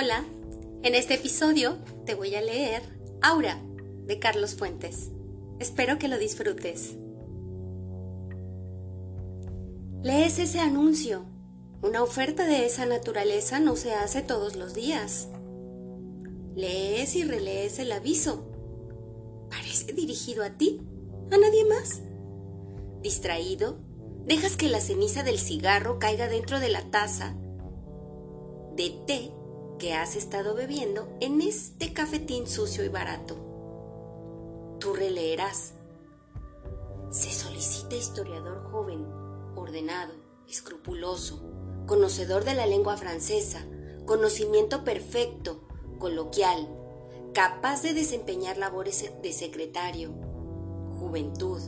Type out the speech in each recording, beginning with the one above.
Hola, en este episodio te voy a leer Aura de Carlos Fuentes. Espero que lo disfrutes. Lees ese anuncio. Una oferta de esa naturaleza no se hace todos los días. Lees y relees el aviso. Parece dirigido a ti, a nadie más. Distraído, dejas que la ceniza del cigarro caiga dentro de la taza de té que has estado bebiendo en este cafetín sucio y barato. Tú releerás. Se solicita historiador joven, ordenado, escrupuloso, conocedor de la lengua francesa, conocimiento perfecto, coloquial, capaz de desempeñar labores de secretario, juventud,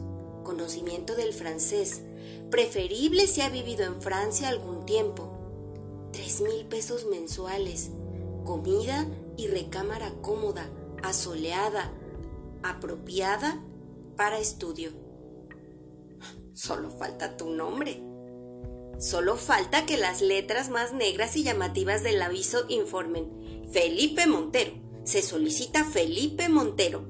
conocimiento del francés, preferible si ha vivido en Francia algún tiempo, tres mil pesos mensuales, comida y recámara cómoda, asoleada, apropiada para estudio. Solo falta tu nombre. Solo falta que las letras más negras y llamativas del aviso informen. Felipe Montero. Se solicita Felipe Montero,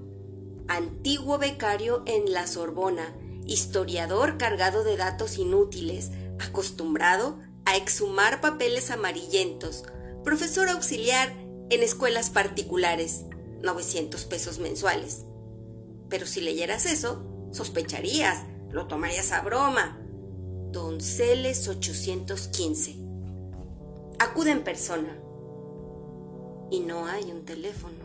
antiguo becario en la Sorbona, historiador cargado de datos inútiles, acostumbrado a exhumar papeles amarillentos, profesor auxiliar en escuelas particulares, 900 pesos mensuales. Pero si leyeras eso, sospecharías, lo tomarías a broma. Donceles 815. Acude en persona. Y no hay un teléfono.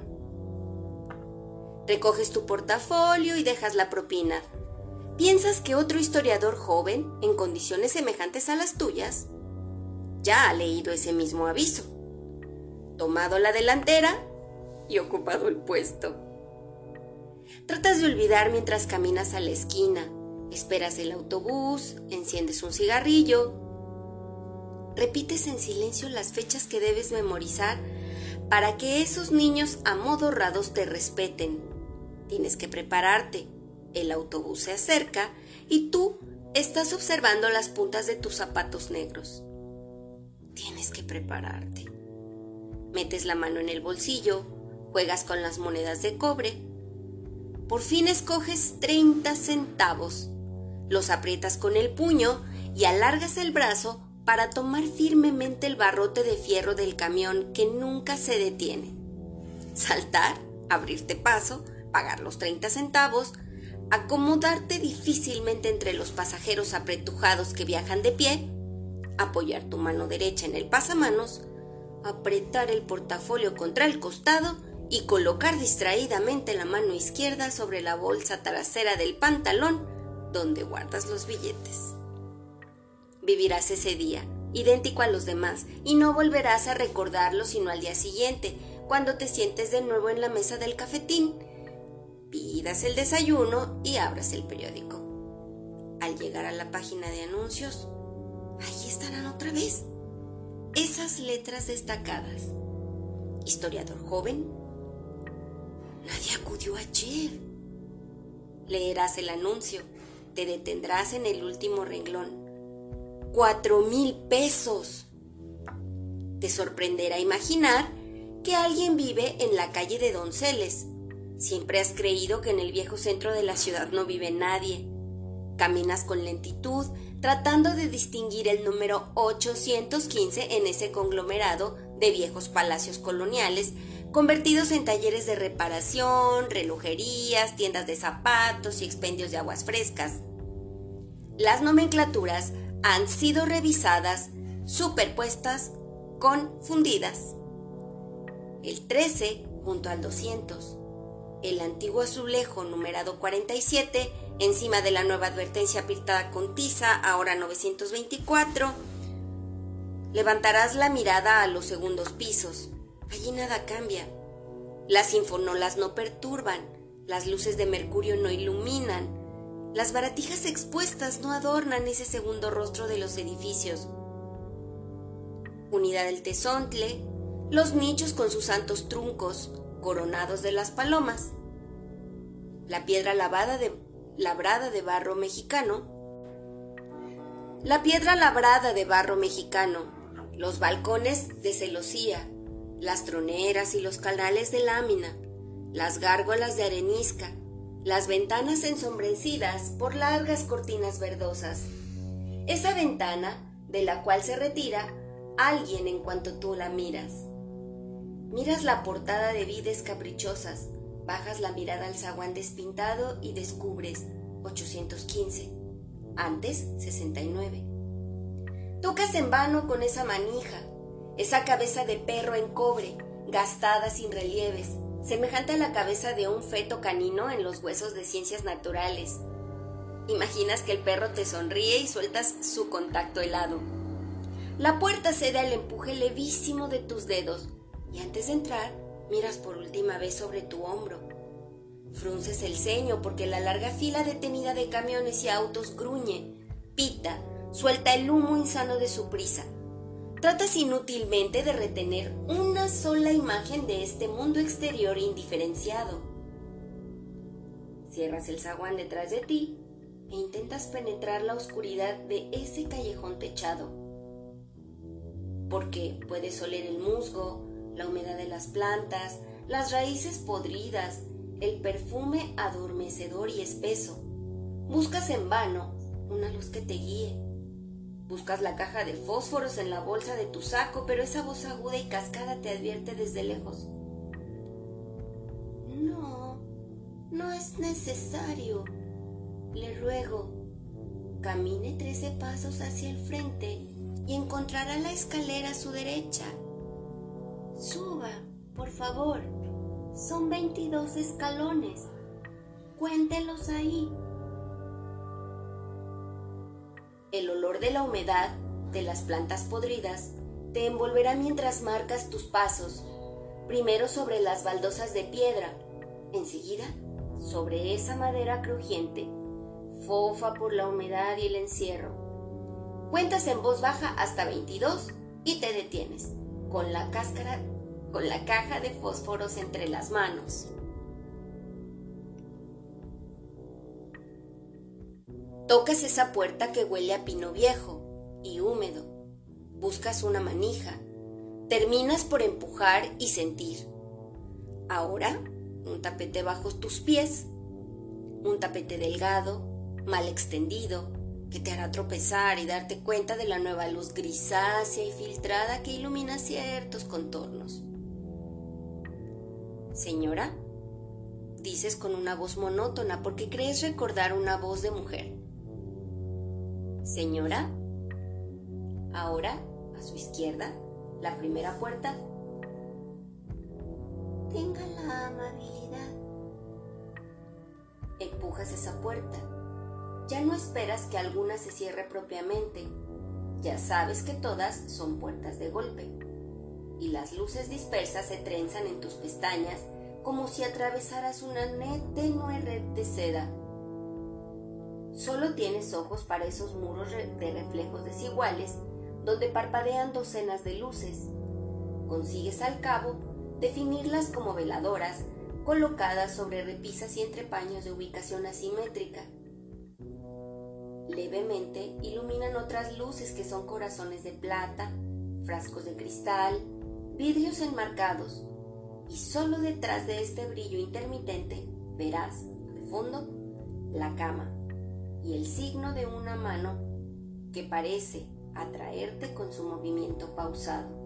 Recoges tu portafolio y dejas la propina. ¿Piensas que otro historiador joven, en condiciones semejantes a las tuyas, ya ha leído ese mismo aviso? Tomado la delantera y ocupado el puesto. Tratas de olvidar mientras caminas a la esquina, esperas el autobús, enciendes un cigarrillo, repites en silencio las fechas que debes memorizar para que esos niños amodorrados te respeten. Tienes que prepararte. El autobús se acerca y tú estás observando las puntas de tus zapatos negros. Tienes que prepararte. Metes la mano en el bolsillo, juegas con las monedas de cobre. Por fin escoges 30 centavos. Los aprietas con el puño y alargas el brazo para tomar firmemente el barrote de fierro del camión que nunca se detiene. Saltar, abrirte paso, pagar los 30 centavos, acomodarte difícilmente entre los pasajeros apretujados que viajan de pie, apoyar tu mano derecha en el pasamanos, apretar el portafolio contra el costado y colocar distraídamente la mano izquierda sobre la bolsa trasera del pantalón donde guardas los billetes. Vivirás ese día, idéntico a los demás, y no volverás a recordarlo sino al día siguiente, cuando te sientes de nuevo en la mesa del cafetín, pidas el desayuno y abras el periódico. Al llegar a la página de anuncios, ahí estarán otra vez esas letras destacadas. Historiador joven. Nadie acudió ayer. Leerás el anuncio. Te detendrás en el último renglón. Cuatro mil pesos. Te sorprenderá imaginar que alguien vive en la calle de Donceles. Siempre has creído que en el viejo centro de la ciudad no vive nadie. Caminas con lentitud, tratando de distinguir el número 815 en ese conglomerado de viejos palacios coloniales, convertidos en talleres de reparación, relojerías, tiendas de zapatos y expendios de aguas frescas. Las nomenclaturas han sido revisadas, superpuestas, confundidas. El 13 junto al 200. El antiguo azulejo numerado 47 encima de la nueva advertencia pintada con tiza, ahora 924. Levantarás la mirada a los segundos pisos. Allí nada cambia. Las infonolas no perturban, las luces de mercurio no iluminan, las baratijas expuestas no adornan ese segundo rostro de los edificios. Unidad del tesontle, los nichos con sus santos truncos, coronados de las palomas. La piedra lavada de labrada de barro mexicano, la piedra labrada de barro mexicano, los balcones de celosía, las troneras y los canales de lámina, las gárgolas de arenisca, las ventanas ensombrecidas por largas cortinas verdosas. Esa ventana de la cual se retira alguien en cuanto tú la miras. Miras la portada de vides caprichosas, bajas la mirada al zaguán despintado y descubres 815, antes 69. Tocas en vano con esa manija, esa cabeza de perro en cobre, gastada sin relieves, semejante a la cabeza de un feto canino en los huesos de ciencias naturales. Imaginas que el perro te sonríe y sueltas su contacto helado. La puerta cede al empuje levísimo de tus dedos y antes de entrar miras por última vez sobre tu hombro. Frunces el ceño porque la larga fila detenida de camiones y autos gruñe, pita, suelta el humo insano de su prisa. Tratas inútilmente de retener una sola imagen de este mundo exterior indiferenciado. Cierras el zaguán detrás de ti e intentas penetrar la oscuridad de ese callejón techado. Porque puedes oler el musgo, la humedad de las plantas, las raíces podridas, el perfume adormecedor y espeso. Buscas en vano una luz que te guíe Buscas la caja de fósforos en la bolsa de tu saco, pero esa voz aguda y cascada te advierte desde lejos. No, no es necesario. Le ruego, camine trece pasos hacia el frente y encontrará la escalera a su derecha. Suba, por favor. Son veintidós escalones. Cuéntelos ahí. El olor de la humedad de las plantas podridas te envolverá mientras marcas tus pasos, primero sobre las baldosas de piedra, enseguida sobre esa madera crujiente, fofa por la humedad y el encierro. Cuentas en voz baja hasta 22 y te detienes, con la cáscara, con la caja de fósforos entre las manos. Tocas esa puerta que huele a pino viejo y húmedo. Buscas una manija. Terminas por empujar y sentir. Ahora, un tapete bajo tus pies. Un tapete delgado, mal extendido, que te hará tropezar y darte cuenta de la nueva luz grisácea y filtrada que ilumina ciertos contornos. Señora, dices con una voz monótona porque crees recordar una voz de mujer. Señora, ahora a su izquierda, la primera puerta. Tenga la amabilidad. Empujas esa puerta. Ya no esperas que alguna se cierre propiamente. Ya sabes que todas son puertas de golpe. Y las luces dispersas se trenzan en tus pestañas como si atravesaras una tenue red de seda Solo tienes ojos para esos muros de reflejos desiguales donde parpadean docenas de luces. Consigues al cabo definirlas como veladoras colocadas sobre repisas y entrepaños de ubicación asimétrica. Levemente iluminan otras luces que son corazones de plata, frascos de cristal, vidrios enmarcados, y solo detrás de este brillo intermitente verás, al fondo, la cama y el signo de una mano que parece atraerte con su movimiento pausado.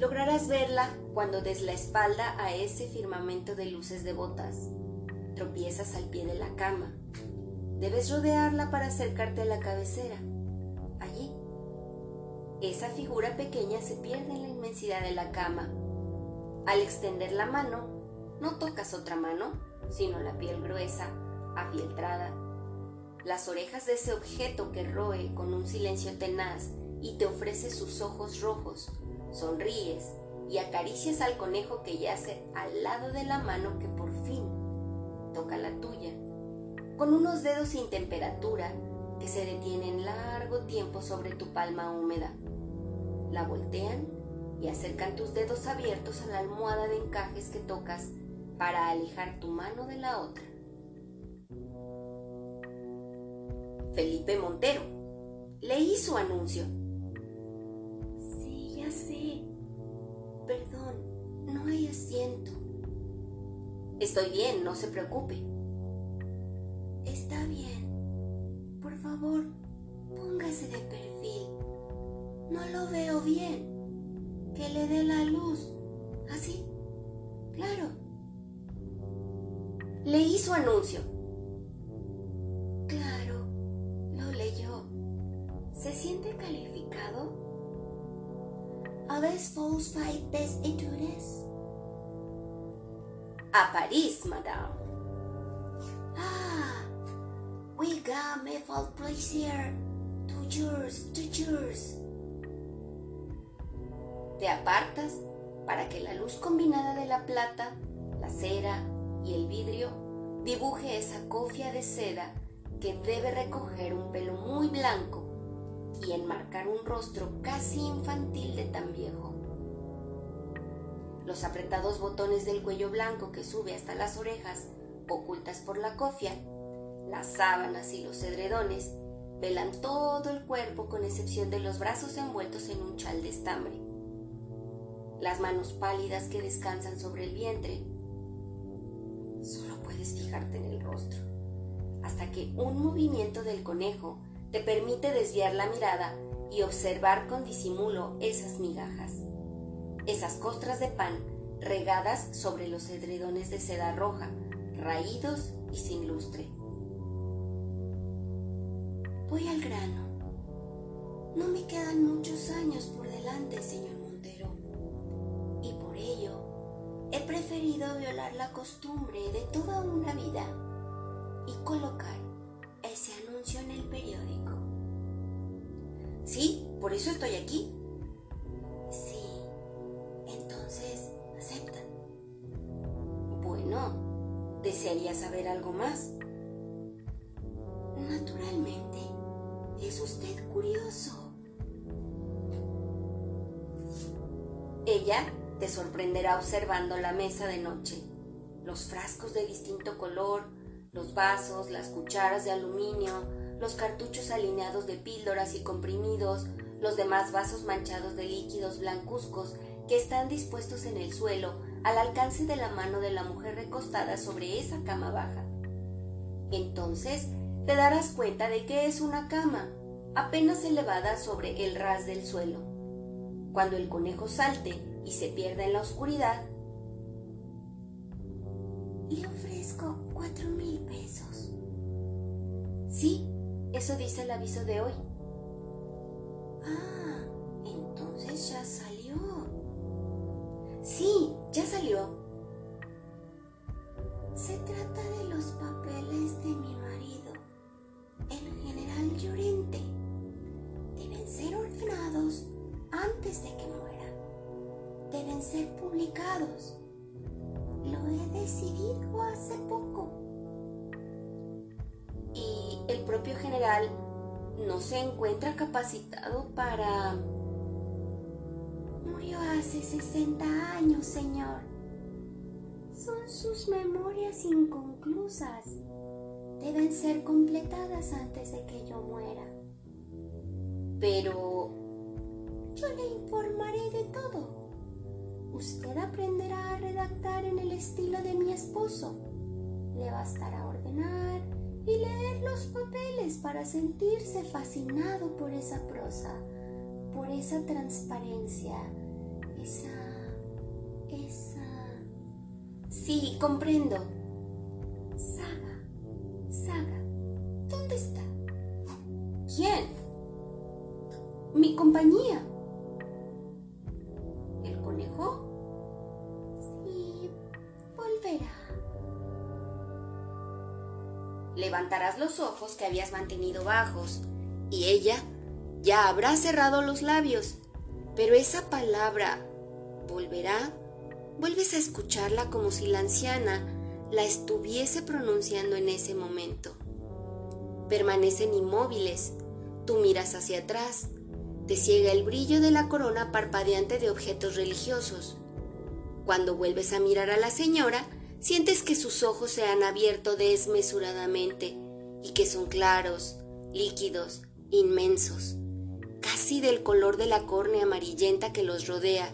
Lograrás verla cuando des la espalda a ese firmamento de luces devotas. Tropiezas al pie de la cama. Debes rodearla para acercarte a la cabecera. Allí. Esa figura pequeña se pierde en la inmensidad de la cama. Al extender la mano, no tocas otra mano, sino la piel gruesa afieltrada, las orejas de ese objeto que roe con un silencio tenaz y te ofrece sus ojos rojos, sonríes y acaricias al conejo que yace al lado de la mano que por fin toca la tuya, con unos dedos sin temperatura que se detienen largo tiempo sobre tu palma húmeda. La voltean y acercan tus dedos abiertos a la almohada de encajes que tocas para alejar tu mano de la otra. Felipe Montero. Leí su anuncio. Sí, ya sé. No hay asiento. Estoy bien, no se preocupe. Está bien. Por favor, póngase de perfil. No lo veo bien. Que le dé la luz. Así. Claro. Leí su anuncio. Claro, lo leyó. ¿Se siente calificado? ¿Habéis best etudes? A París, madame. We me plaisir. Two years, two. Te apartas para que la luz combinada de la plata, la cera y el vidrio dibuje esa cofia de seda que debe recoger un pelo muy blanco y enmarcar un rostro casi infantil de tan viejo. Los apretados botones del cuello blanco que sube hasta las orejas, ocultas por la cofia, las sábanas y los edredones, velan todo el cuerpo con excepción de los brazos envueltos en un chal de estambre. Las manos pálidas que descansan sobre el vientre. Solo puedes fijarte en el rostro, hasta que un movimiento del conejo te permite desviar la mirada y observar con disimulo esas migajas esas costras de pan regadas sobre los edredones de seda roja, raídos y sin lustre. Voy al grano. No me quedan muchos años por delante, señor Montero. Y por ello he preferido violar la costumbre de toda una vida y colocar ese anuncio en el periódico. Sí, por eso estoy aquí, ¿Desearía saber algo más? Naturalmente. Curioso. Ella te sorprenderá observando la mesa de noche, los frascos de distinto color, los vasos, las cucharas de aluminio, los cartuchos alineados de píldoras y comprimidos, los demás vasos manchados de líquidos blancuzcos que están dispuestos en el suelo al alcance de la mano de la mujer recostada sobre esa cama baja. Entonces te darás cuenta de que es una cama, apenas elevada sobre el ras del suelo. Cuando el conejo salte y se pierda en la oscuridad, le ofrezco cuatro mil pesos. Sí, eso dice el aviso de hoy. Ah, entonces ya salió. Sí, ya salió. Se trata de los papeles de mi marido, el general Llorente. Deben ser ordenados antes de que muera. Deben ser publicados. Lo he decidido hace poco. Y el propio general no se encuentra capacitado para Murió hace 60 años, Señor. Son sus memorias inconclusas. Deben ser completadas antes de que yo muera. Pero yo le informaré de todo. Usted aprenderá a redactar en el estilo de mi esposo. Le bastará ordenar y leer los papeles para sentirse fascinado por esa prosa por esa transparencia, esa, esa... Sí, comprendo. Saga, Saga, ¿dónde está? ¿Quién? Mi compañía. ¿El conejo? Sí, volverá. Levantarás los ojos que habías mantenido bajos y ella ya habrá cerrado los labios, pero esa palabra volverá, vuelves a escucharla como si la anciana la estuviese pronunciando en ese momento. Permanecen inmóviles, tú miras hacia atrás, te ciega el brillo de la corona parpadeante de objetos religiosos. Cuando vuelves a mirar a la señora, sientes que sus ojos se han abierto desmesuradamente y que son claros, líquidos, inmensos casi del color de la córnea amarillenta que los rodea,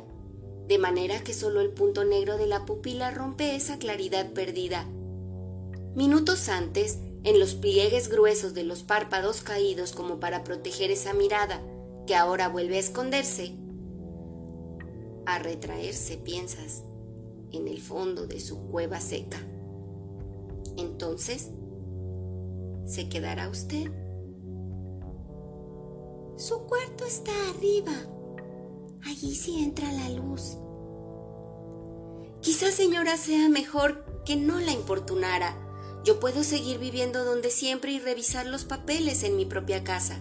de manera que solo el punto negro de la pupila rompe esa claridad perdida. Minutos antes, en los pliegues gruesos de los párpados caídos como para proteger esa mirada que ahora vuelve a esconderse, a retraerse, piensas, en el fondo de su cueva seca. Entonces, ¿se quedará usted? Su cuarto está arriba. Allí sí entra la luz. Quizá señora sea mejor que no la importunara. Yo puedo seguir viviendo donde siempre y revisar los papeles en mi propia casa.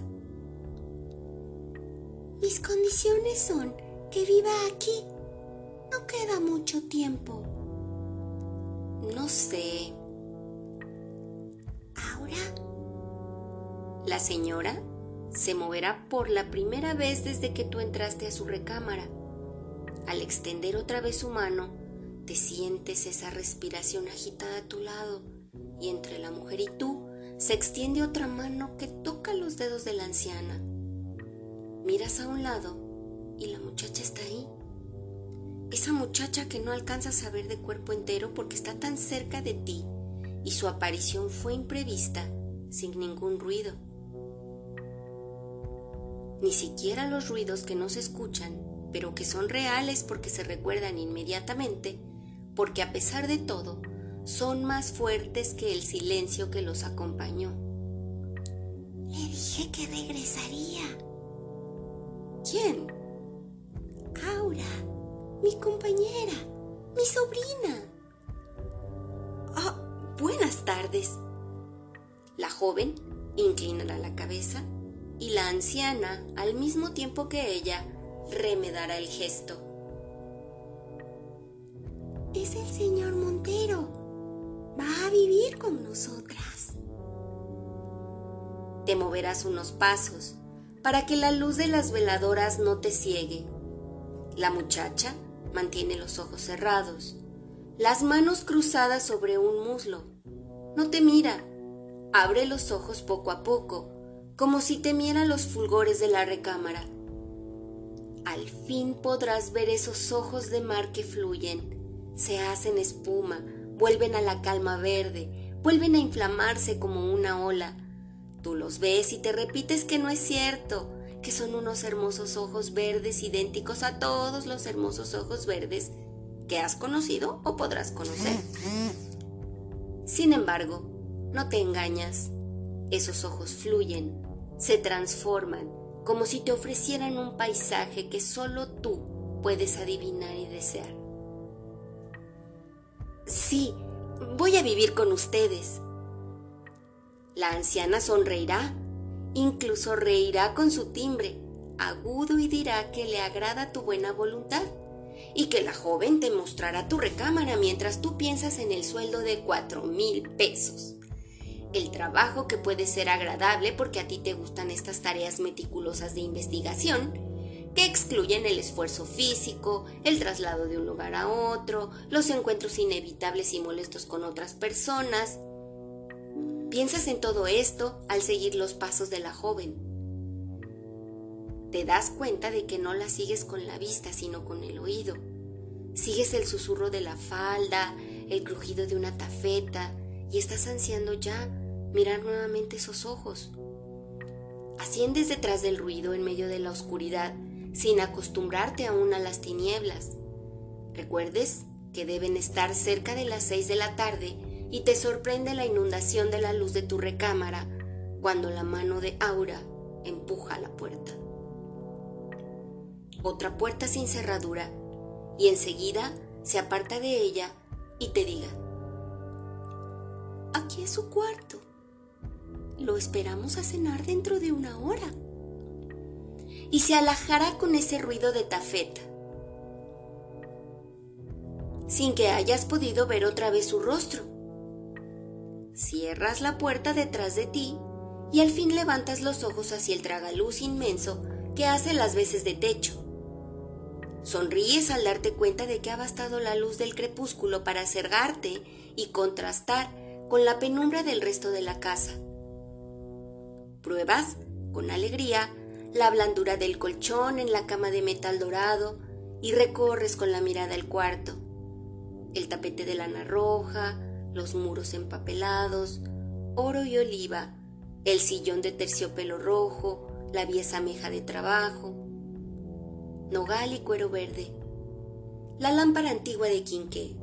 Mis condiciones son que viva aquí. No queda mucho tiempo. No sé. ¿Ahora? La señora se moverá por la primera vez desde que tú entraste a su recámara. Al extender otra vez su mano, te sientes esa respiración agitada a tu lado y entre la mujer y tú se extiende otra mano que toca los dedos de la anciana. Miras a un lado y la muchacha está ahí. Esa muchacha que no alcanzas a ver de cuerpo entero porque está tan cerca de ti y su aparición fue imprevista, sin ningún ruido. Ni siquiera los ruidos que no se escuchan, pero que son reales porque se recuerdan inmediatamente, porque a pesar de todo, son más fuertes que el silencio que los acompañó. Le dije que regresaría. ¿Quién? Aura, mi compañera, mi sobrina. Oh, buenas tardes. La joven inclinará la cabeza y la anciana, al mismo tiempo que ella, remedará el gesto. Es el señor Montero. Va a vivir con nosotras. Te moverás unos pasos para que la luz de las veladoras no te ciegue. La muchacha mantiene los ojos cerrados, las manos cruzadas sobre un muslo. No te mira. Abre los ojos poco a poco como si temiera los fulgores de la recámara. Al fin podrás ver esos ojos de mar que fluyen, se hacen espuma, vuelven a la calma verde, vuelven a inflamarse como una ola. Tú los ves y te repites que no es cierto, que son unos hermosos ojos verdes idénticos a todos los hermosos ojos verdes que has conocido o podrás conocer. Sin embargo, no te engañas, esos ojos fluyen, se transforman como si te ofrecieran un paisaje que solo tú puedes adivinar y desear. Sí, voy a vivir con ustedes. La anciana sonreirá, incluso reirá con su timbre, agudo y dirá que le agrada tu buena voluntad y que la joven te mostrará tu recámara mientras tú piensas en el sueldo de cuatro mil pesos el trabajo que puede ser agradable porque a ti te gustan estas tareas meticulosas de investigación, que excluyen el esfuerzo físico, el traslado de un lugar a otro, los encuentros inevitables y molestos con otras personas. Piensas en todo esto al seguir los pasos de la joven. Te das cuenta de que no la sigues con la vista, sino con el oído. Sigues el susurro de la falda, el crujido de una tafeta, y estás ansiando ya mirar nuevamente esos ojos. Asciendes detrás del ruido en medio de la oscuridad, sin acostumbrarte aún a las tinieblas. Recuerdes que deben estar cerca de las seis de la tarde y te sorprende la inundación de la luz de tu recámara cuando la mano de Aura empuja la puerta. Otra puerta sin cerradura y enseguida se aparta de ella y te diga, aquí es su cuarto. Lo esperamos a cenar dentro de una hora. Y se alajará con ese ruido de tafeta, sin que hayas podido ver otra vez su rostro. Cierras la puerta detrás de ti y al fin levantas los ojos hacia el tragaluz inmenso que hace las veces de techo. Sonríes al darte cuenta de que ha bastado la luz del crepúsculo para cerrarte y contrastar con la penumbra del resto de la casa. Pruebas, con alegría, la blandura del colchón en la cama de metal dorado y recorres con la mirada el cuarto. El tapete de lana roja, los muros empapelados, oro y oliva, el sillón de terciopelo rojo, la vieja meja de trabajo, nogal y cuero verde, la lámpara antigua de quinqué,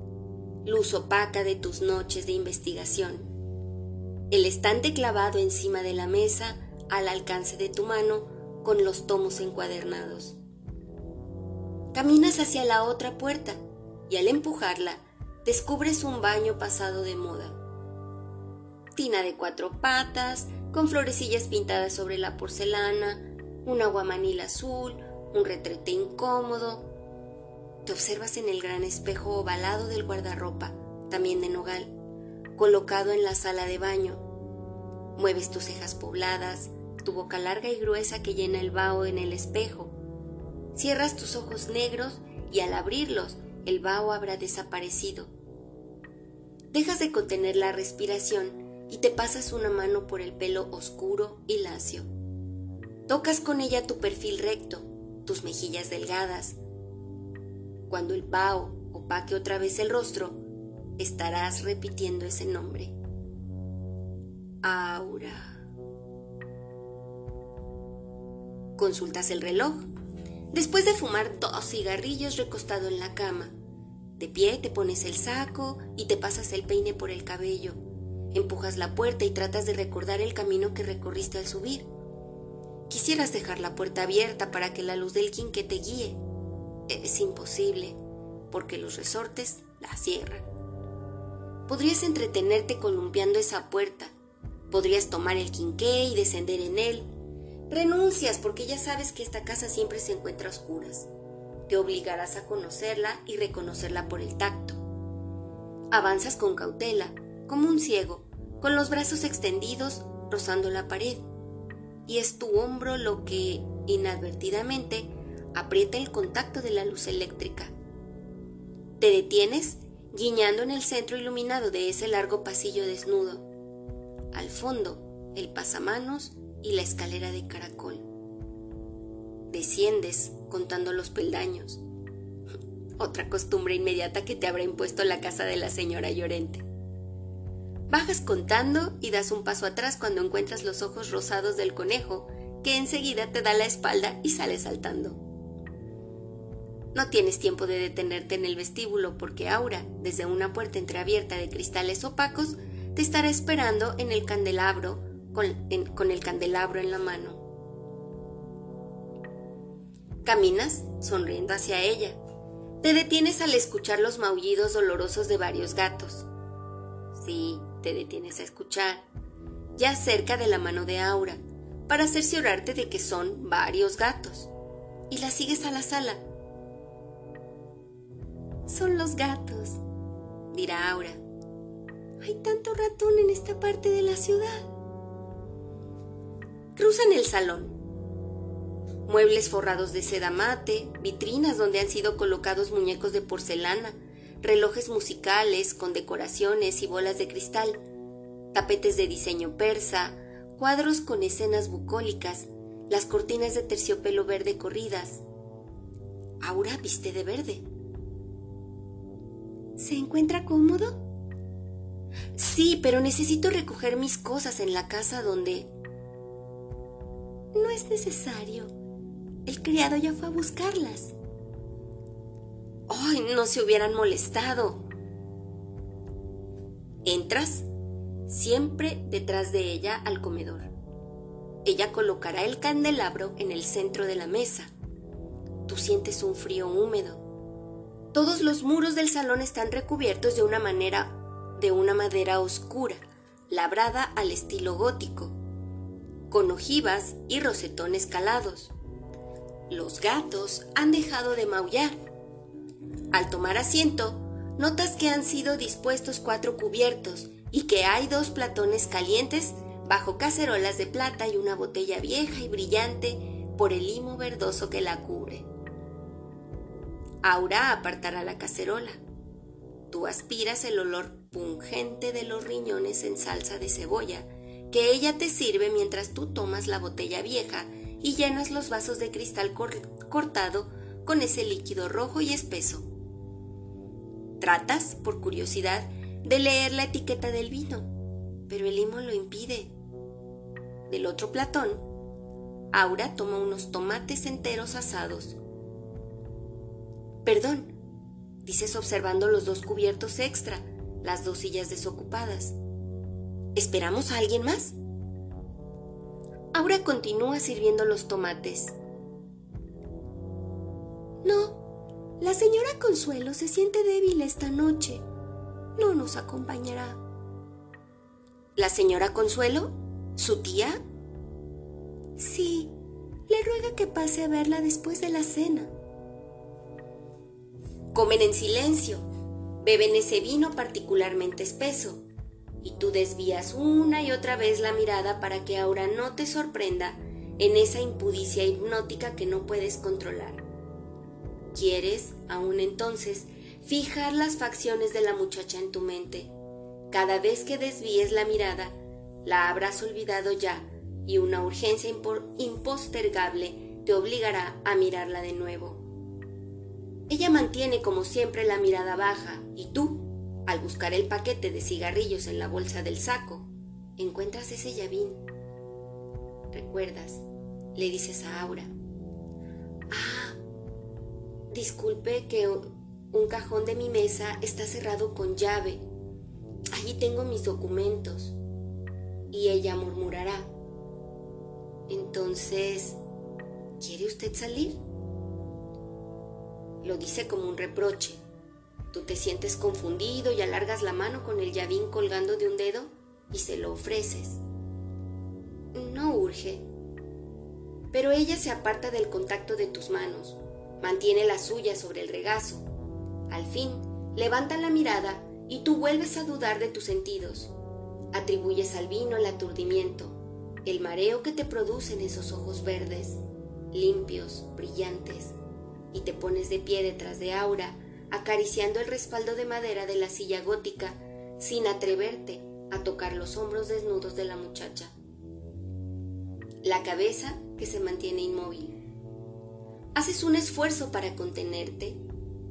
luz opaca de tus noches de investigación, el estante clavado encima de la mesa al alcance de tu mano con los tomos encuadernados. Caminas hacia la otra puerta y al empujarla descubres un baño pasado de moda. Tina de cuatro patas, con florecillas pintadas sobre la porcelana, un aguamanil azul, un retrete incómodo. Te observas en el gran espejo ovalado del guardarropa, también de nogal, colocado en la sala de baño. Mueves tus cejas pobladas, tu boca larga y gruesa que llena el vaho en el espejo. Cierras tus ojos negros y al abrirlos el vaho habrá desaparecido. Dejas de contener la respiración y te pasas una mano por el pelo oscuro y lacio. Tocas con ella tu perfil recto, tus mejillas delgadas. Cuando el pao opaque otra vez el rostro, estarás repitiendo ese nombre. Aura. Consultas el reloj. Después de fumar dos cigarrillos recostado en la cama, de pie te pones el saco y te pasas el peine por el cabello Empujas la puerta y tratas de recordar el camino que recorriste al subir. Quisieras dejar la puerta abierta para que la luz del quinque te guíe. Es imposible, porque los resortes la cierran. Podrías entretenerte columpiando esa puerta. Podrías tomar el quinqué y descender en él. Renuncias porque ya sabes que esta casa siempre se encuentra a oscuras. Te obligarás a conocerla y reconocerla por el tacto. Avanzas con cautela, como un ciego, con los brazos extendidos rozando la pared, y es tu hombro lo que, inadvertidamente, aprieta el contacto de la luz eléctrica. Te detienes, guiñando en el centro iluminado de ese largo pasillo desnudo. Al fondo, el pasamanos y la escalera de caracol. Desciendes contando los peldaños. Otra costumbre inmediata que te habrá impuesto la casa de la señora Llorente. Bajas contando y das un paso atrás cuando encuentras los ojos rosados del conejo, que enseguida te da la espalda y sale saltando. No tienes tiempo de detenerte en el vestíbulo porque Aura, desde una puerta entreabierta de cristales opacos, te estará esperando en el candelabro con, con el candelabro en la mano. Caminas sonriendo hacia ella. Te detienes al escuchar los maullidos dolorosos de varios gatos. Sí, te detienes a escuchar, ya cerca de la mano de Aura, para cerciorarte de que son varios gatos, y la sigues a la sala. Son los gatos, dirá Aura. Hay tanto ratón en esta parte de la ciudad. Cruzan el salón. Muebles forrados de seda mate, vitrinas donde han sido colocados muñecos de porcelana, relojes musicales con decoraciones y bolas de cristal, tapetes de diseño persa, cuadros con escenas bucólicas, las cortinas de terciopelo verde corridas. Aura viste de verde. ¿Se encuentra cómodo? Sí, pero necesito recoger mis cosas en la casa donde... No es necesario. El criado ya fue a buscarlas. ¡Ay, no se hubieran molestado! Entras, siempre detrás de ella al comedor. Ella colocará el candelabro en el centro de la mesa. Tú sientes un frío húmedo. Todos los muros del salón están recubiertos de una manera de una madera oscura, labrada al estilo gótico, con ojivas y rosetones calados. Los gatos han dejado de maullar al tomar asiento, notas que han sido dispuestos cuatro cubiertos y que hay dos platones calientes bajo cacerolas de plata y una botella vieja y brillante por el limo verdoso que la cubre. Aura apartará la cacerola. Tú aspiras el olor pungente de los riñones en salsa de cebolla que ella te sirve mientras tú tomas la botella vieja y llenas los vasos de cristal cortado con ese líquido rojo y espeso. Tratas, por curiosidad, de leer la etiqueta del vino, pero el limo lo impide. Del otro platón, Aura toma unos tomates enteros asados. Perdón, dices observando los dos cubiertos extra, las dos sillas desocupadas. ¿Esperamos a alguien más? Aura continúa sirviendo los tomates. No, la señora Consuelo se siente débil esta noche. No nos acompañará. ¿La señora Consuelo? ¿Su tía? Sí, le ruega que pase a verla después de la cena. Comen en silencio, beben ese vino particularmente espeso, y tú desvías una y otra vez la mirada para que Aura no te sorprenda en esa impudicia hipnótica que no puedes controlar. Quieres, aún entonces, fijar las facciones de la muchacha en tu mente. Cada vez que desvíes la mirada, la habrás olvidado ya y una urgencia impostergable te obligará a mirarla de nuevo. Ella mantiene como siempre la mirada baja y tú, al buscar el paquete de cigarrillos en la bolsa del saco, encuentras ese llavín. ¿Recuerdas? Le dices a Aura. Ah, disculpe que un cajón de mi mesa está cerrado con llave. Allí tengo mis documentos. Y ella murmurará. Entonces, ¿quiere usted salir? Lo dice como un reproche. Tú te sientes confundido y alargas la mano con el llavín colgando de un dedo y se lo ofreces. No urge. Pero ella se aparta del contacto de tus manos, mantiene la suya sobre el regazo. Al fin, levanta la mirada y tú vuelves a dudar de tus sentidos. Atribuyes al vino el aturdimiento, el mareo que te producen esos ojos verdes, limpios, brillantes, y te pones de pie detrás de Aura, acariciando el respaldo de madera de la silla gótica, sin atreverte a tocar los hombros desnudos de la muchacha. La cabeza que se mantiene inmóvil. Haces un esfuerzo para contenerte,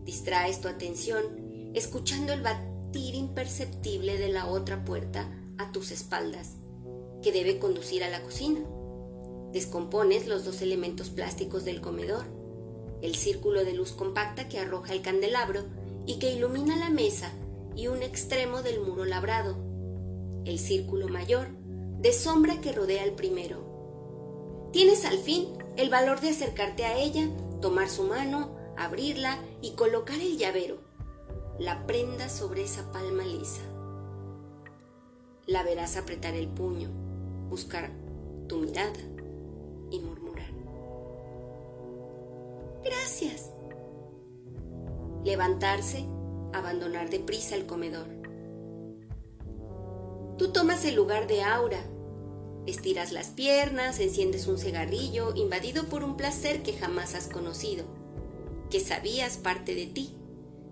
distraes tu atención, escuchando el batir imperceptible de la otra puerta a tus espaldas, que debe conducir a la cocina. Descompones los dos elementos plásticos del comedor el círculo de luz compacta que arroja el candelabro y que ilumina la mesa y un extremo del muro labrado, el círculo mayor de sombra que rodea el primero. Tienes al fin el valor de acercarte a ella, tomar su mano, abrirla y colocar el llavero, la prenda sobre esa palma lisa. La verás apretar el puño, buscar tu mirada Gracias. Levantarse, abandonar deprisa el comedor. Tú tomas el lugar de Aura. Estiras las piernas, enciendes un cigarrillo, invadido por un placer que jamás has conocido, que sabías parte de ti,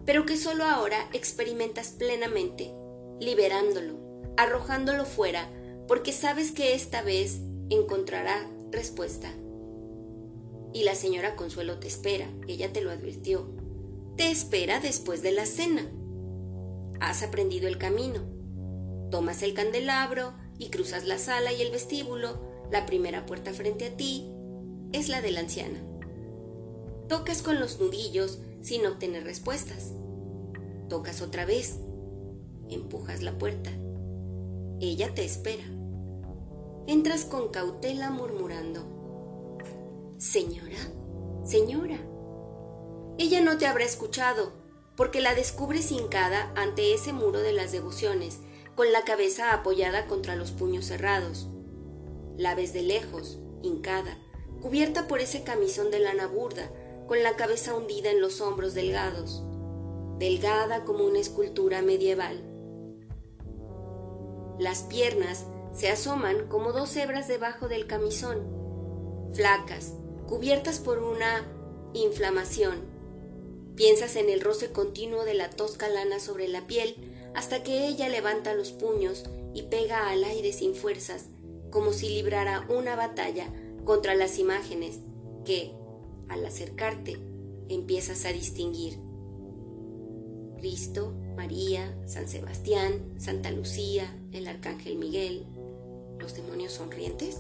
pero que solo ahora experimentas plenamente, liberándolo, arrojándolo fuera, porque sabes que esta vez encontrará respuesta. Y la señora Consuelo te espera, ella te lo advirtió. Te espera después de la cena. Has aprendido el camino. Tomas el candelabro y cruzas la sala y el vestíbulo. La primera puerta frente a ti es la de la anciana. Tocas con los nudillos sin obtener respuestas. Tocas otra vez. Empujas la puerta. Ella te espera. Entras con cautela murmurando. Señora, señora. Ella no te habrá escuchado, porque la descubres hincada ante ese muro de las devociones, con la cabeza apoyada contra los puños cerrados. La ves de lejos, hincada, cubierta por ese camisón de lana burda, con la cabeza hundida en los hombros delgados, delgada como una escultura medieval. Las piernas se asoman como dos hebras debajo del camisón, flacas, cubiertas por una inflamación. Piensas en el roce continuo de la tosca lana sobre la piel hasta que ella levanta los puños y pega al aire sin fuerzas, como si librara una batalla contra las imágenes que, al acercarte, empiezas a distinguir. Cristo, María, San Sebastián, Santa Lucía, el Arcángel Miguel, los demonios sonrientes.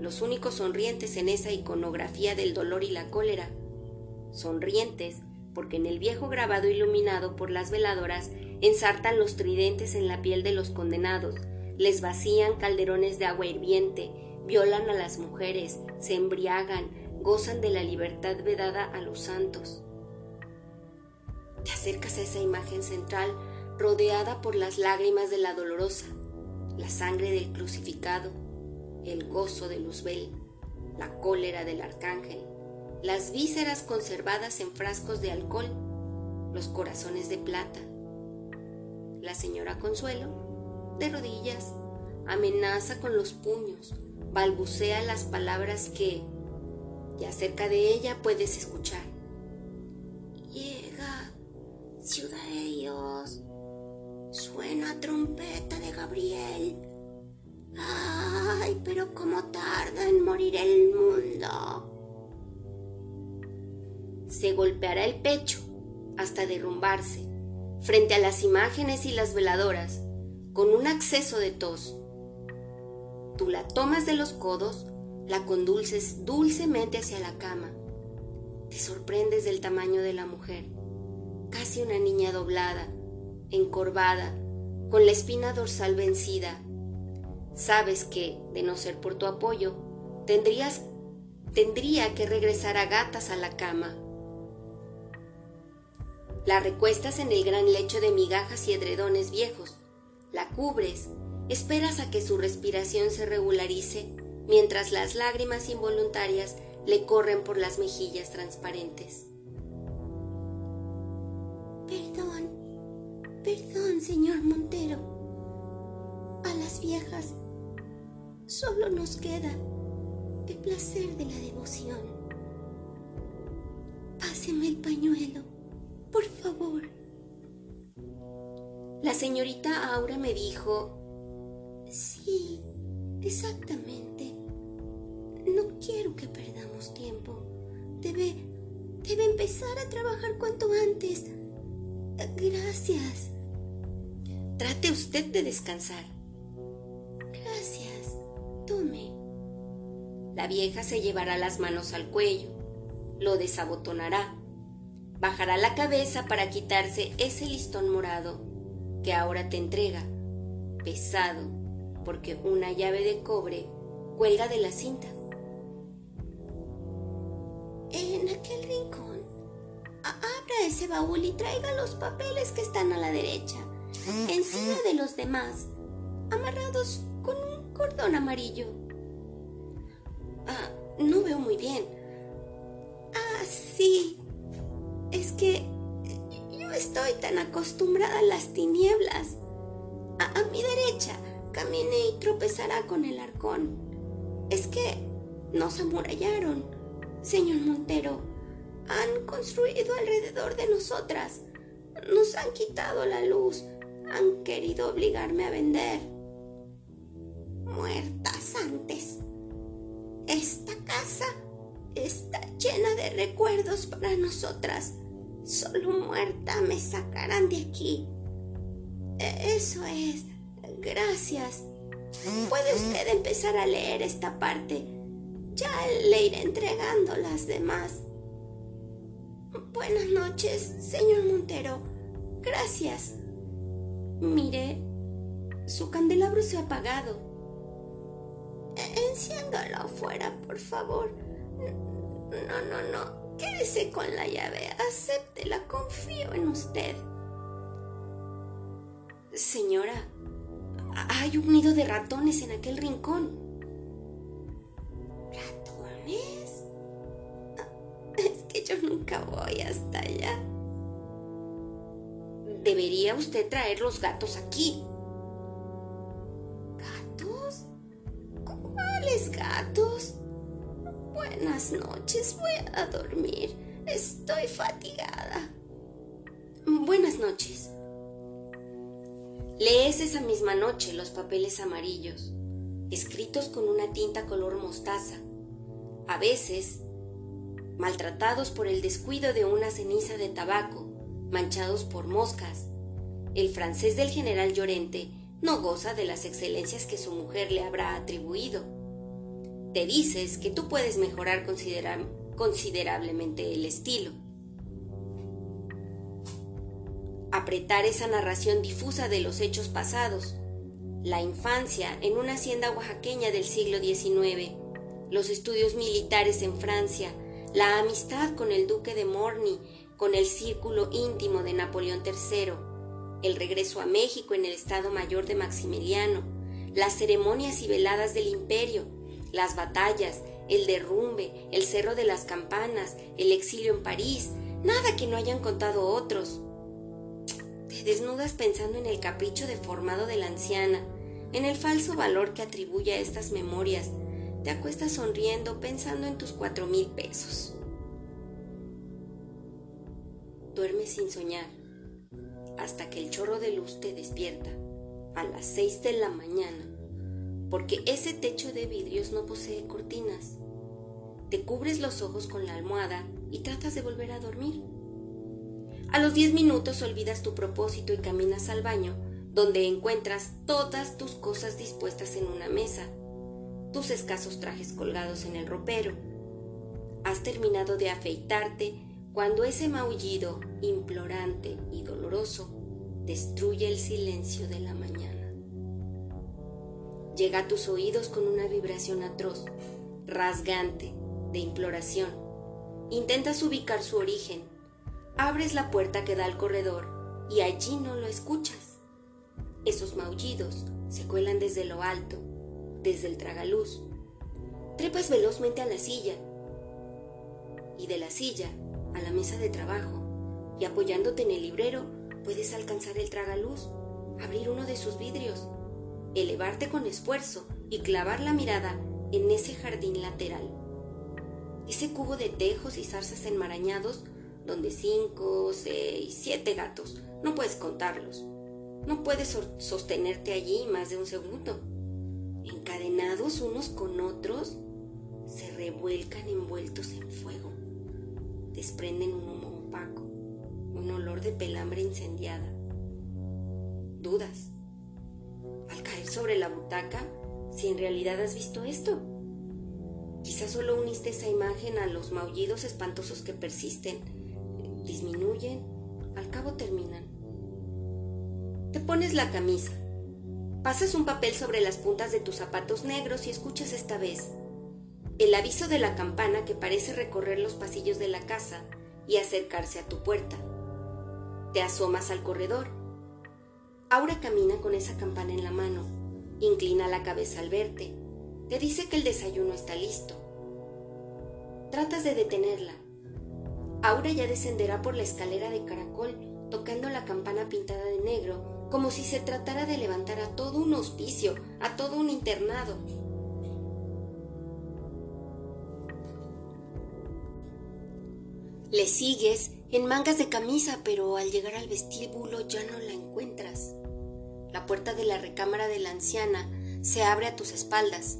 Los únicos sonrientes en esa iconografía del dolor y la cólera. Sonrientes porque en el viejo grabado iluminado por las veladoras ensartan los tridentes en la piel de los condenados, les vacían calderones de agua hirviente, violan a las mujeres, se embriagan, gozan de la libertad vedada a los santos. Te acercas a esa imagen central rodeada por las lágrimas de la dolorosa, la sangre del crucificado, el gozo de Luzbel, la cólera del arcángel, las vísceras conservadas en frascos de alcohol, los corazones de plata. La señora Consuelo, de rodillas, amenaza con los puños, balbucea las palabras que, ya cerca de ella, puedes escuchar. Llega, ciudad de Dios, suena trompeta de Gabriel. Ay, pero cómo tarda en morir el mundo se golpeará el pecho hasta derrumbarse frente a las imágenes y las veladoras con un acceso de tos. Tú la tomas de los codos, la condulces dulcemente hacia la cama. Te sorprendes del tamaño de la mujer, casi una niña doblada, encorvada, con la espina dorsal vencida. Sabes que, de no ser por tu apoyo, tendrías tendría que regresar a gatas a la cama la recuestas en el gran lecho de migajas y edredones viejos. La cubres. Esperas a que su respiración se regularice mientras las lágrimas involuntarias le corren por las mejillas transparentes. Perdón, perdón, señor Montero. A las viejas solo nos queda el placer de la devoción. Páseme el pañuelo. Por favor. La señorita Aura me dijo... Sí, exactamente. No quiero que perdamos tiempo. Debe... Debe empezar a trabajar cuanto antes. Gracias. Trate usted de descansar. Gracias. Tome. La vieja se llevará las manos al cuello, lo desabotonará bajará la cabeza para quitarse ese listón morado que ahora te entrega, pesado, porque una llave de cobre cuelga de la cinta. En aquel rincón, abra ese baúl y traiga los papeles que están a la derecha, encima de los demás, amarrados cordón amarillo. Ah, no veo muy bien. Ah, sí, es que yo estoy tan acostumbrada a las tinieblas. A, mi derecha camine y tropezará con el arcón. Es que nos amurallaron, señor Montero. Han construido alrededor de nosotras. Nos han quitado la luz. Han querido obligarme a vender. Muertas antes. Esta casa está llena de recuerdos para nosotras. Solo muerta me sacarán de aquí. E, eso es. Gracias. Puede usted empezar a leer esta parte. Ya le iré entregando las demás. Buenas noches, señor Montero. Gracias. Mire, su candelabro se ha apagado. Enciéndalo afuera, por favor. No, no, no. Quédese con la llave, acéptela, confío en usted. Señora, hay un nido de ratones en aquel rincón. ¿Ratones? Es que yo nunca voy hasta allá. Debería usted traer los gatos aquí. ¿Cuáles gatos? Buenas noches, voy a dormir. Estoy fatigada. Buenas noches. Lees esa misma noche los papeles amarillos, escritos con una tinta color mostaza. A veces maltratados por el descuido de una ceniza de tabaco, manchados por moscas. El francés del general Llorente no goza de las excelencias que su mujer le habrá atribuido. Te dices que tú puedes mejorar considerablemente el estilo. Apretar esa narración difusa de los hechos pasados, la infancia en una hacienda oaxaqueña del siglo XIX, los estudios militares en Francia, la amistad con el duque de Morny, con el círculo íntimo de Napoleón III, el regreso a México en el Estado Mayor de Maximiliano, las ceremonias y veladas del imperio, las batallas, el derrumbe, el cerro de las campanas, el exilio en París, nada que no hayan contado otros. Te desnudas pensando en el capricho deformado de la anciana, en el falso valor que atribuye a estas memorias. Te acuestas sonriendo pensando en tus cuatro mil pesos. Duermes sin soñar hasta que el chorro de luz te despierta a las seis de la mañana, porque ese techo de vidrios no posee cortinas. Te cubres los ojos con la almohada y tratas de volver a dormir. A los 10 minutos olvidas tu propósito y caminas al baño, donde encuentras todas tus cosas dispuestas en una mesa, tus escasos trajes colgados en el ropero. Has terminado de afeitarte cuando ese maullido implorante y doloroso destruye el silencio de la mañana. Llega a tus oídos con una vibración atroz, rasgante, de imploración. Intentas ubicar su origen, Abres la puerta que da al corredor y allí no lo escuchas. Esos maullidos se cuelan desde lo alto, desde el tragaluz. Trepas velozmente a la silla y de la silla a la mesa de trabajo y apoyándote en el librero puedes alcanzar el tragaluz, abrir uno de sus vidrios, elevarte con esfuerzo y clavar la mirada en ese jardín lateral. Ese cubo de tejos y zarzas enmarañados donde cinco, seis, siete gatos, no puedes contarlos. No puedes sostenerte allí más de un segundo. Encadenados unos con otros, se revuelcan envueltos en fuego. Desprenden un humo opaco, un olor de pelambre incendiada. Dudas. Al caer sobre la butaca, si en realidad has visto esto. Quizás solo uniste esa imagen a los maullidos espantosos que persisten disminuyen, al cabo terminan. Te pones la camisa, pasas un papel sobre las puntas de tus zapatos negros y escuchas esta vez el aviso de la campana que parece recorrer los pasillos de la casa y acercarse a tu puerta. Te asomas al corredor. Aura camina con esa campana en la mano, inclina la cabeza al verte, te dice que el desayuno está listo. Tratas de detenerla, Aura ya descenderá por la escalera de caracol, tocando la campana pintada de negro, como si se tratara de levantar a todo un hospicio, a todo un internado. Le sigues en mangas de camisa, pero al llegar al vestíbulo ya no la encuentras. La puerta de la recámara de la anciana se abre a tus espaldas.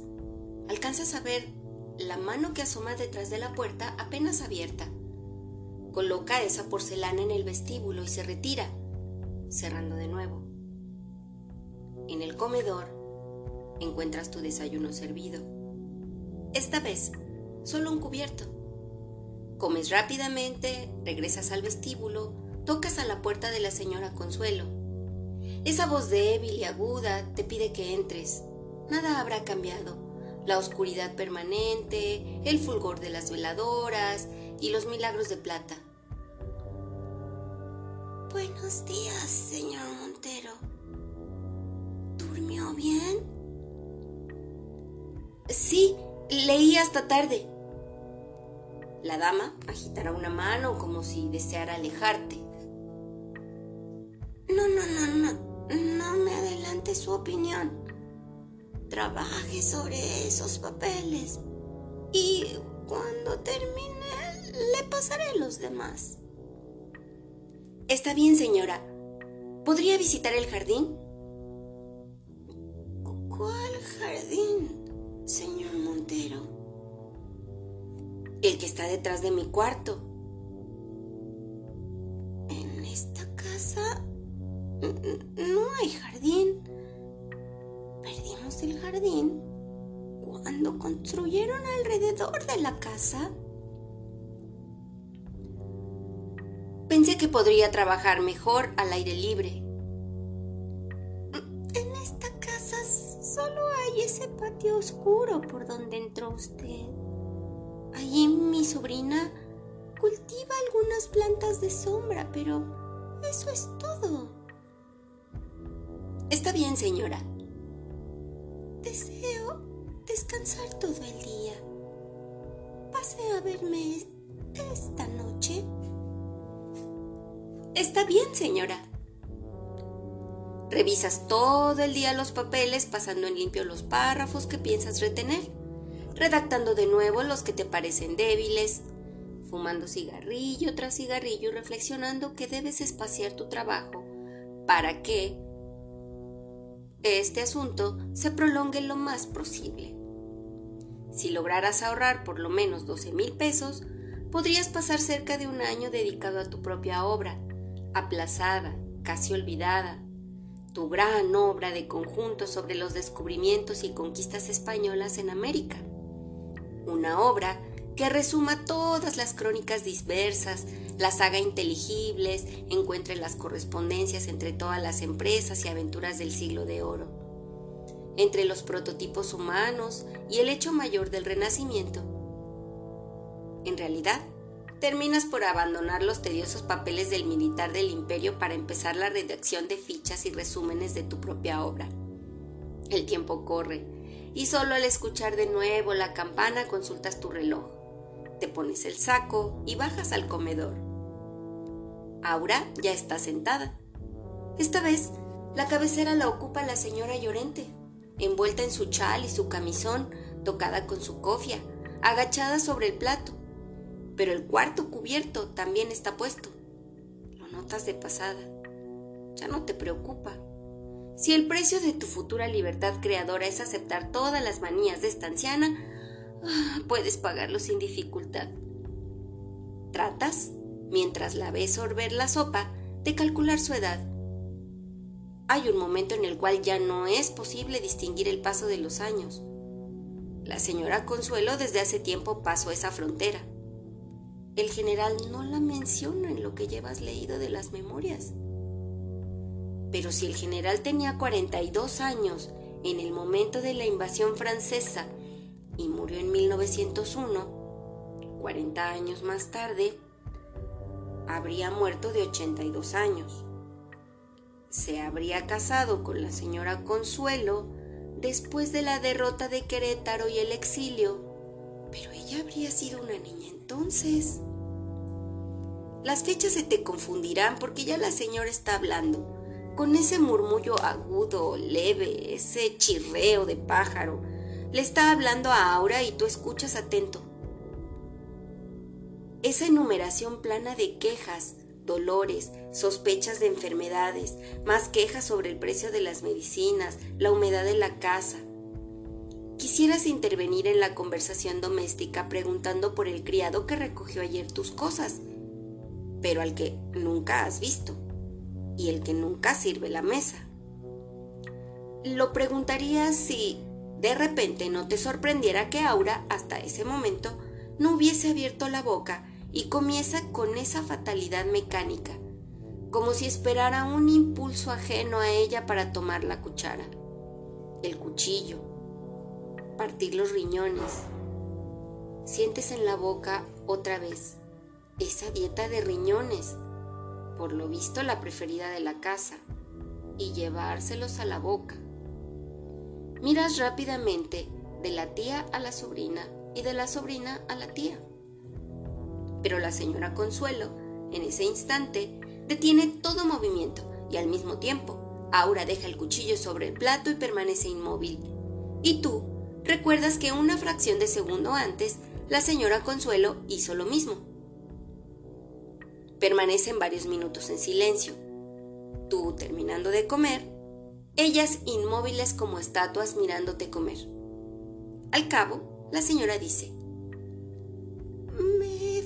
Alcanzas a ver la mano que asoma detrás de la puerta apenas abierta. Coloca esa porcelana en el vestíbulo y se retira, cerrando de nuevo. En el comedor encuentras tu desayuno servido. Esta vez, solo un cubierto. Comes rápidamente, regresas al vestíbulo, tocas a la puerta de la señora Consuelo. Esa voz débil y aguda te pide que entres. Nada habrá cambiado. La oscuridad permanente, el fulgor de las veladoras, y los milagros de plata. Buenos días, señor Montero. ¿Durmió bien? Sí, leí hasta tarde. La dama agitará una mano como si deseara alejarte. No, no, no, no, no me adelante su opinión. Trabaje sobre esos papeles y cuando termine le pasaré los demás. Está bien, señora. ¿Podría visitar el jardín? ¿Cuál jardín, señor Montero? El que está detrás de mi cuarto. En esta casa no hay jardín. Perdimos el jardín cuando construyeron alrededor de la casa. Pensé que podría trabajar mejor al aire libre. En esta casa solo hay ese patio oscuro por donde entró usted. Allí mi sobrina cultiva algunas plantas de sombra, pero eso es todo. Está bien, señora. Deseo descansar todo el día. Pase a verme esta noche. Está bien, señora. Revisas todo el día los papeles pasando en limpio los párrafos que piensas retener, redactando de nuevo los que te parecen débiles, fumando cigarrillo tras cigarrillo y reflexionando que debes espaciar tu trabajo para que este asunto se prolongue lo más posible. Si lograras ahorrar por lo menos 12 mil pesos, podrías pasar cerca de un año dedicado a tu propia obra, aplazada, casi olvidada, tu gran obra de conjunto sobre los descubrimientos y conquistas españolas en América. Una obra que resuma todas las crónicas dispersas, las haga inteligibles, encuentre las correspondencias entre todas las empresas y aventuras del siglo de oro entre los prototipos humanos y el hecho mayor del Renacimiento. En realidad, terminas por abandonar los tediosos papeles del militar del imperio para empezar la redacción de fichas y resúmenes de tu propia obra. El tiempo corre y solo al escuchar de nuevo la campana consultas tu reloj. Te pones el saco y bajas al comedor. Aura ya está sentada. Esta vez, la cabecera la ocupa la señora Llorente, envuelta en su chal y su camisón, tocada con su cofia, agachada sobre el plato. Pero el cuarto cubierto también está puesto. Lo notas de pasada. Ya no te preocupa. Si el precio de tu futura libertad creadora es aceptar todas las manías de esta anciana, ah, puedes pagarlo sin dificultad. Tratas, mientras la ves sorber la sopa, de calcular su edad hay un momento en el cual ya no es posible distinguir el paso de los años. La señora Consuelo desde hace tiempo pasó esa frontera. El general no la menciona en lo que llevas leído de las memorias. Pero si el general tenía 42 años en el momento de la invasión francesa y murió en 1901, 40 años más tarde, habría muerto de 82 años se habría casado con la señora Consuelo después de la derrota de Querétaro y el exilio, pero ella habría sido una niña entonces. Las fechas se te confundirán porque ya la señora está hablando, con ese murmullo agudo, leve, ese chirreo de pájaro. Le está hablando a Aura y tú escuchas atento. Esa enumeración plana de quejas, dolores, sospechas de enfermedades, más quejas sobre el precio de las medicinas, la humedad de la casa. Quisieras intervenir en la conversación doméstica preguntando por el criado que recogió ayer tus cosas, pero al que nunca has visto y el que nunca sirve la mesa. Lo preguntarías si de repente no te sorprendiera que Aura hasta ese momento no hubiese abierto la boca y comienza con esa fatalidad mecánica, como si esperara un impulso ajeno a ella para tomar la cuchara, el cuchillo, partir los riñones. Sientes en la boca otra vez esa dieta de riñones, por lo visto la preferida de la casa, y llevárselos a la boca. Miras rápidamente de la tía a la sobrina y de la sobrina a la tía. Pero la señora Consuelo, en ese instante, detiene todo movimiento y al mismo tiempo, Aura deja el cuchillo sobre el plato y permanece inmóvil. Y tú recuerdas que una fracción de segundo antes, la señora Consuelo hizo lo mismo. Permanecen varios minutos en silencio. Tú terminando de comer, ellas inmóviles como estatuas mirándote comer. Al cabo, la señora dice,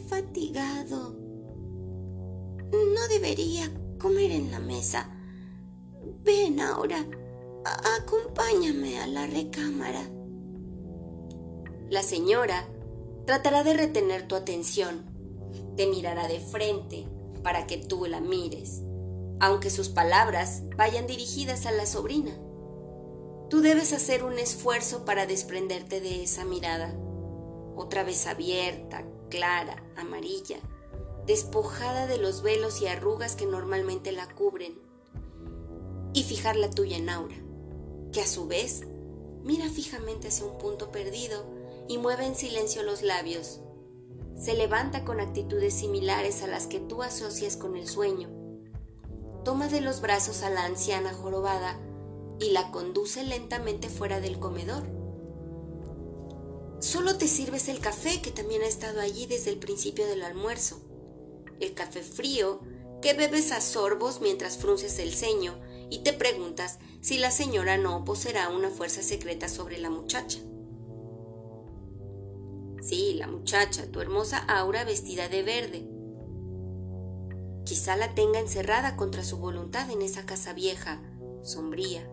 fatigado. No debería comer en la mesa. Ven ahora, acompáñame a la recámara. La señora tratará de retener tu atención. Te mirará de frente para que tú la mires, aunque sus palabras vayan dirigidas a la sobrina. Tú debes hacer un esfuerzo para desprenderte de esa mirada, otra vez abierta, clara, amarilla, despojada de los velos y arrugas que normalmente la cubren, y fijar la tuya en Aura, que a su vez mira fijamente hacia un punto perdido y mueve en silencio los labios. Se levanta con actitudes similares a las que tú asocias con el sueño. Toma de los brazos a la anciana jorobada y la conduce lentamente fuera del comedor. Solo te sirves el café que también ha estado allí desde el principio del almuerzo. El café frío que bebes a sorbos mientras frunces el ceño y te preguntas si la señora no poseerá una fuerza secreta sobre la muchacha. Sí, la muchacha, tu hermosa aura vestida de verde. Quizá la tenga encerrada contra su voluntad en esa casa vieja, sombría.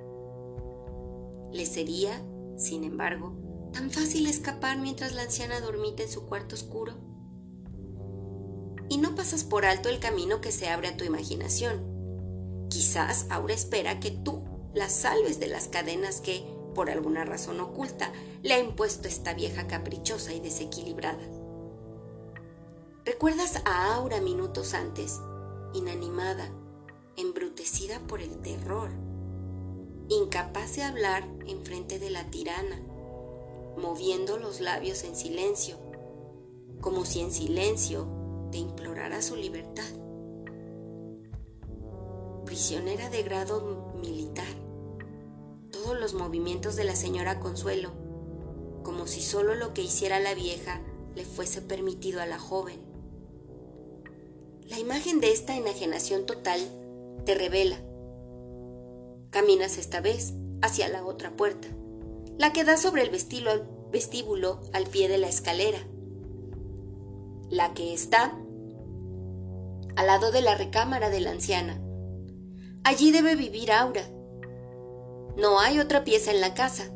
Le sería, sin embargo, tan fácil escapar mientras la anciana dormita en su cuarto oscuro. Y no pasas por alto el camino que se abre a tu imaginación. Quizás Aura espera que tú la salves de las cadenas que, por alguna razón oculta, le ha impuesto esta vieja caprichosa y desequilibrada. ¿Recuerdas a Aura minutos antes, inanimada, embrutecida por el terror, incapaz de hablar en frente de la tirana, moviendo los labios en silencio, como si en silencio te implorara su libertad? Prisionera de grado militar, todos los movimientos de la señora Consuelo, como si solo lo que hiciera la vieja le fuese permitido a la joven. La imagen de esta enajenación total te revela. Caminas esta vez hacia la otra puerta, la que da sobre el vestíbulo al pie de la escalera, la que está al lado de la recámara de la anciana. Allí debe vivir Aura, no hay otra pieza en la casa.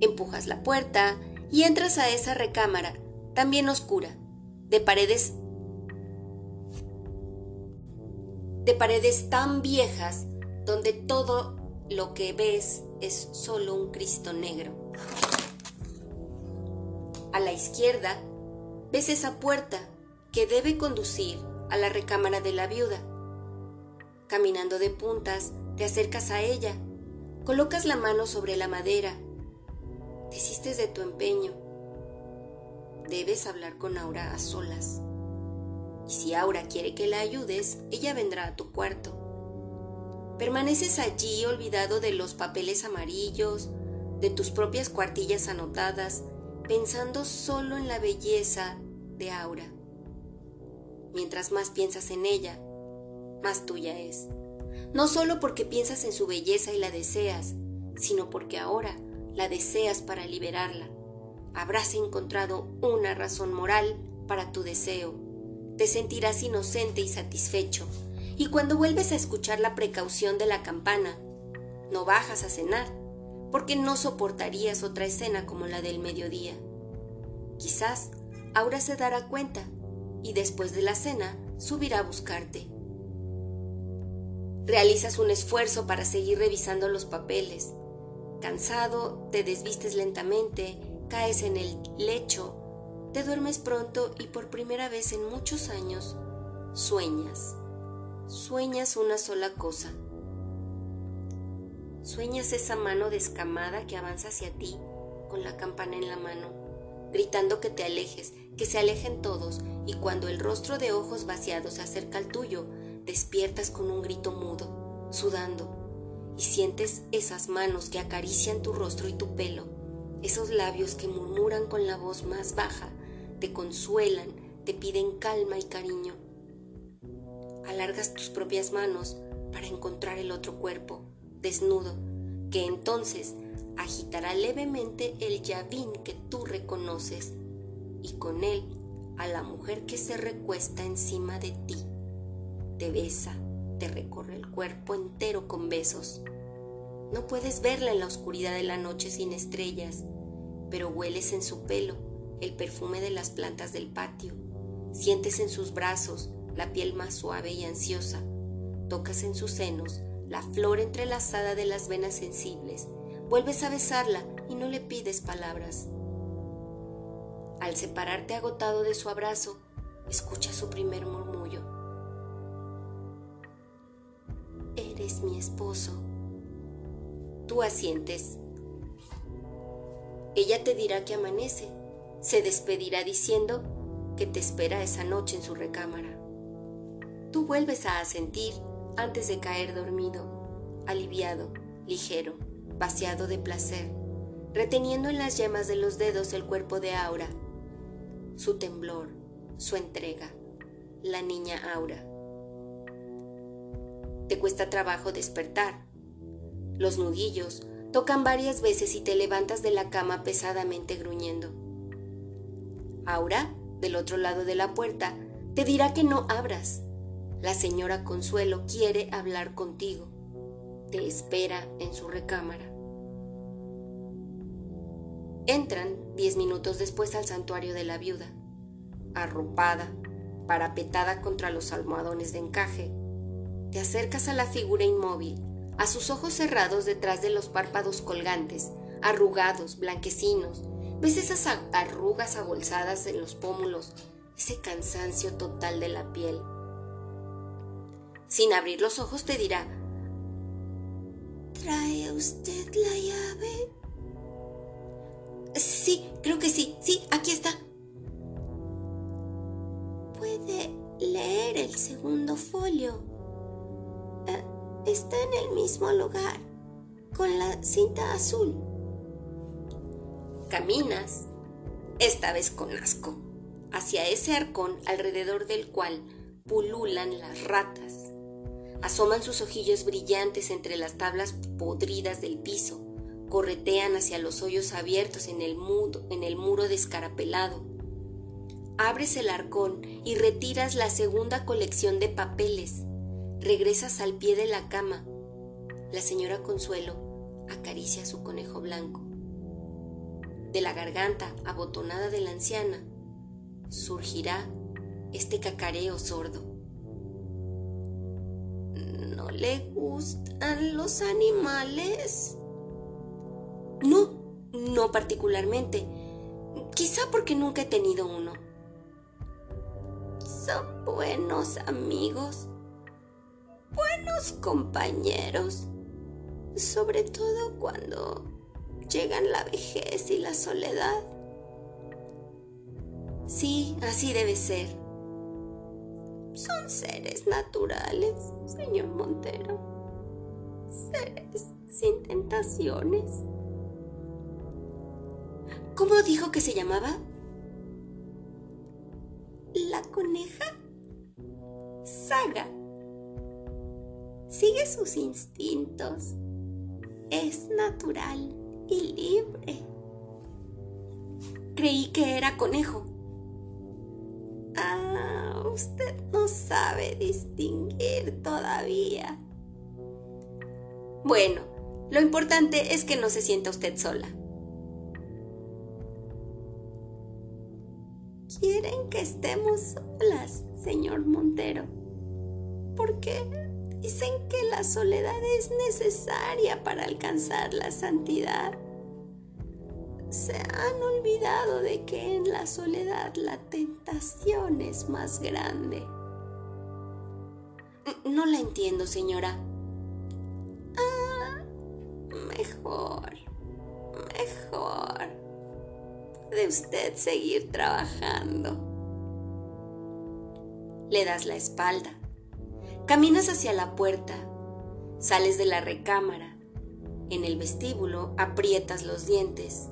Empujas la puerta y entras a esa recámara, también oscura, de paredes de paredes tan viejas donde todo lo que ves es solo un Cristo negro. A la izquierda ves esa puerta que debe conducir a la recámara de la viuda. Caminando de puntas, te acercas a ella Colocas la mano sobre la madera. Desistes de tu empeño. Debes hablar con Aura a solas. Y si Aura quiere que la ayudes, ella vendrá a tu cuarto. Permaneces allí olvidado de los papeles amarillos, de tus propias cuartillas anotadas, pensando solo en la belleza de Aura. Mientras más piensas en ella, más tuya es no solo porque piensas en su belleza y la deseas, sino porque ahora la deseas para liberarla. Habrás encontrado una razón moral para tu deseo. Te sentirás inocente y satisfecho. Y cuando vuelves a escuchar la precaución de la campana, no bajas a cenar, porque no soportarías otra escena como la del mediodía. Quizás Aura se dará cuenta y después de la cena subirá a buscarte. Realizas un esfuerzo para seguir revisando los papeles. Cansado, te desvistes lentamente, caes en el lecho, te duermes pronto y por primera vez en muchos años sueñas. Sueñas una sola cosa. Sueñas esa mano descamada que avanza hacia ti con la campana en la mano, gritando que te alejes, que se alejen todos, y cuando el rostro de ojos vaciados se acerca al tuyo, despiertas con un grito mudo, sudando, y sientes esas manos que acarician tu rostro y tu pelo, esos labios que murmuran con la voz más baja, te consuelan, te piden calma y cariño. Alargas tus propias manos para encontrar el otro cuerpo, desnudo, que entonces agitará levemente el llavín que tú reconoces, y con él a la mujer que se recuesta encima de ti. Te besa, te recorre el cuerpo entero con besos. No puedes verla en la oscuridad de la noche sin estrellas, pero hueles en su pelo el perfume de las plantas del patio. Sientes en sus brazos la piel más suave y ansiosa. Tocas en sus senos la flor entrelazada de las venas sensibles. Vuelves a besarla y no le pides palabras. Al separarte agotado de su abrazo, escucha su primer murmullo. Eres mi esposo. Tú asientes. Ella te dirá que amanece. Se despedirá diciendo que te espera esa noche en su recámara. Tú vuelves a asentir antes de caer dormido, aliviado, ligero, vaciado de placer, reteniendo en las yemas de los dedos el cuerpo de Aura su temblor, su entrega, la niña Aura. Te cuesta trabajo despertar. Los nudillos tocan varias veces y te levantas de la cama pesadamente gruñendo. Aura, del otro lado de la puerta, te dirá que no abras. La señora Consuelo quiere hablar contigo. Te espera en su recámara. Entran diez minutos después al santuario de la viuda, arropada, parapetada contra los almohadones de encaje. Te acercas a la figura inmóvil, a sus ojos cerrados detrás de los párpados colgantes, arrugados, blanquecinos. Ves esas arrugas abolsadas en los pómulos, ese cansancio total de la piel. Sin abrir los ojos te dirá, ¿trae usted la llave? Sí, creo que sí. Sí, aquí está. Puede leer el segundo folio. Está en el mismo lugar, con la cinta azul. Caminas, esta vez con asco, hacia ese arcón alrededor del cual pululan las ratas. Asoman sus ojillos brillantes entre las tablas podridas del piso corretean hacia los hoyos abiertos en el, en el muro descarapelado. Abres el arcón y retiras la segunda colección de papeles. Regresas al pie de la cama. La señora Consuelo acaricia su conejo blanco. De la garganta abotonada de la anciana surgirá este cacareo sordo. ¿No le gustan los animales? No, no particularmente. Quizá porque nunca he tenido uno. Son buenos amigos, buenos compañeros, sobre todo cuando llegan la vejez y la soledad. Sí, así debe ser. Son seres naturales, señor Montero. Seres sin tentaciones. ¿Cómo dijo que se llamaba? La coneja Saga. Sigue sus instintos. Es natural y libre. Creí que era conejo. Ah, usted no sabe distinguir todavía. Bueno, lo importante es que no se sienta usted sola. quieren que estemos solas, señor Montero. Porque dicen que la soledad es necesaria para alcanzar la santidad. Se han olvidado de que en la soledad la tentación es más grande. No la entiendo, señora. Ah, mejor, mejor de usted seguir trabajando. Le das la espalda. Caminas hacia la puerta. Sales de la recámara. En el vestíbulo aprietas los dientes.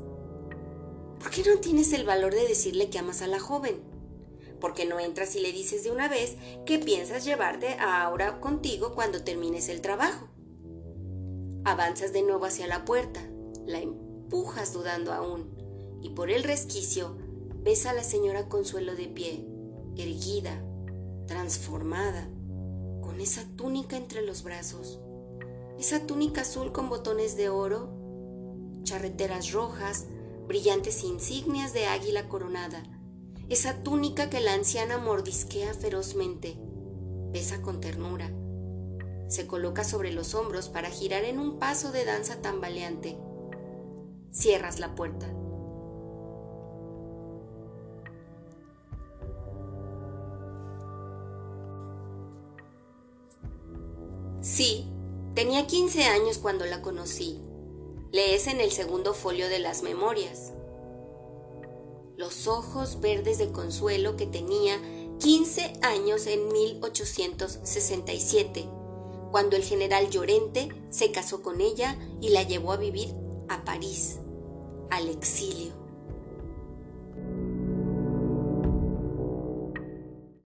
¿Por qué no tienes el valor de decirle que amas a la joven? ¿Por qué no entras y le dices de una vez que piensas llevarte a Aura contigo cuando termines el trabajo? Avanzas de nuevo hacia la puerta, la empujas dudando aún y por el resquicio ves a la señora Consuelo de pie, erguida, transformada, con esa túnica entre los brazos, esa túnica azul con botones de oro, charreteras rojas, brillantes insignias de águila coronada, esa túnica que la anciana mordisquea ferozmente, besa con ternura, se coloca sobre los hombros para girar en un paso de danza tambaleante. Cierras la puerta. Sí, tenía 15 años cuando la conocí. Lees en el segundo folio de las memorias. Los ojos verdes de consuelo que tenía 15 años en 1867, cuando el general Llorente se casó con ella y la llevó a vivir a París, al exilio.